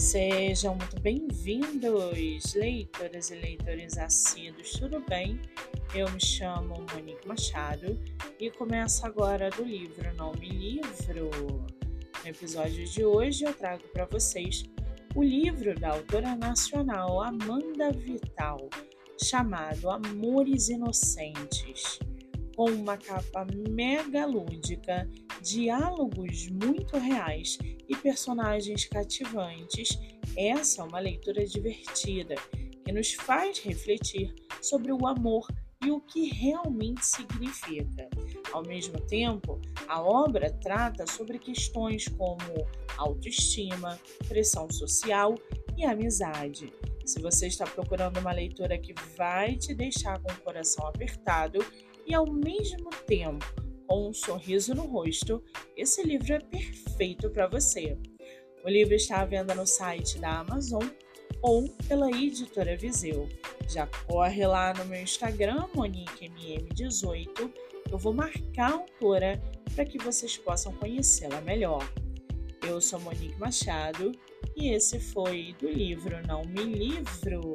Sejam muito bem-vindos, leitoras e leitores assíduos, tudo bem? Eu me chamo Monique Machado e começo agora do livro Não Me Livro. No episódio de hoje eu trago para vocês o livro da autora nacional Amanda Vital, chamado Amores Inocentes com uma capa mega lúdica, diálogos muito reais e personagens cativantes, essa é uma leitura divertida que nos faz refletir sobre o amor e o que realmente significa. Ao mesmo tempo, a obra trata sobre questões como autoestima, pressão social e amizade. Se você está procurando uma leitura que vai te deixar com o coração apertado e ao mesmo tempo com um sorriso no rosto, esse livro é perfeito para você. O livro está à venda no site da Amazon ou pela editora Viseu. Já corre lá no meu Instagram, MoniqueMM18, eu vou marcar a autora para que vocês possam conhecê-la melhor. Eu sou Monique Machado e esse foi do livro Não Me Livro.